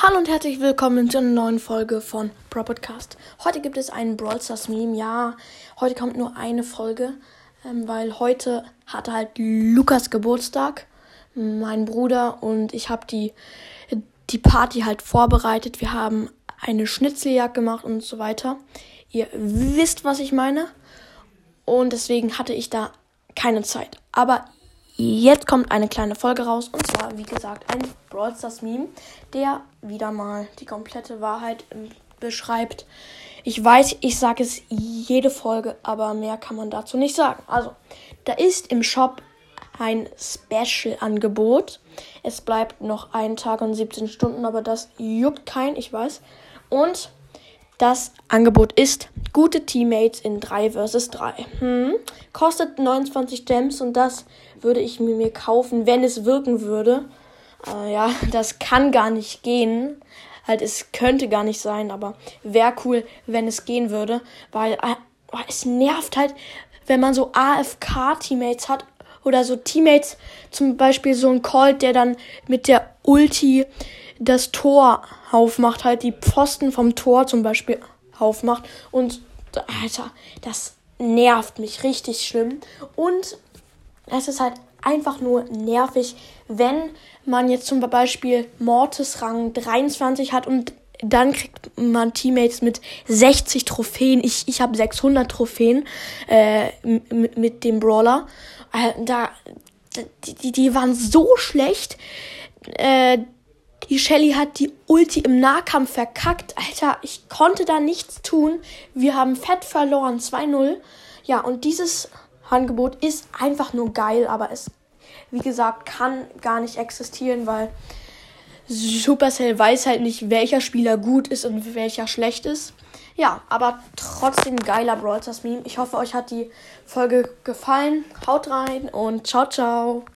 Hallo und herzlich willkommen zu einer neuen Folge von Pro Podcast. Heute gibt es einen Brawl Stars Meme. Ja, heute kommt nur eine Folge, ähm, weil heute hatte halt Lukas Geburtstag, mein Bruder und ich habe die die Party halt vorbereitet. Wir haben eine Schnitzeljagd gemacht und so weiter. Ihr wisst, was ich meine. Und deswegen hatte ich da keine Zeit. Aber Jetzt kommt eine kleine Folge raus und zwar, wie gesagt, ein Brawl Stars Meme, der wieder mal die komplette Wahrheit ähm, beschreibt. Ich weiß, ich sage es jede Folge, aber mehr kann man dazu nicht sagen. Also, da ist im Shop ein Special-Angebot. Es bleibt noch ein Tag und 17 Stunden, aber das juckt kein, ich weiß. Und das Angebot ist gute Teammates in 3 vs 3. Hm. Kostet 29 Gems und das würde ich mir kaufen, wenn es wirken würde. Äh, ja, das kann gar nicht gehen. Halt, es könnte gar nicht sein, aber wäre cool, wenn es gehen würde, weil äh, es nervt halt, wenn man so AFK-Teammates hat oder so Teammates, zum Beispiel so ein Colt, der dann mit der Ulti das Tor aufmacht, halt die Pfosten vom Tor zum Beispiel aufmacht. Und Alter, das nervt mich richtig schlimm. Und es ist halt einfach nur nervig, wenn man jetzt zum Beispiel Mortis Rang 23 hat und dann kriegt man Teammates mit 60 Trophäen. Ich, ich habe 600 Trophäen äh, mit, dem Brawler. Äh, da, die, die waren so schlecht. Äh, die Shelly hat die Ulti im Nahkampf verkackt. Alter, ich konnte da nichts tun. Wir haben fett verloren. 2-0. Ja, und dieses Angebot ist einfach nur geil, aber es, wie gesagt, kann gar nicht existieren, weil Supercell weiß halt nicht, welcher Spieler gut ist und welcher schlecht ist. Ja, aber trotzdem geiler Brawl Stars Meme. Ich hoffe, euch hat die Folge gefallen. Haut rein und ciao, ciao.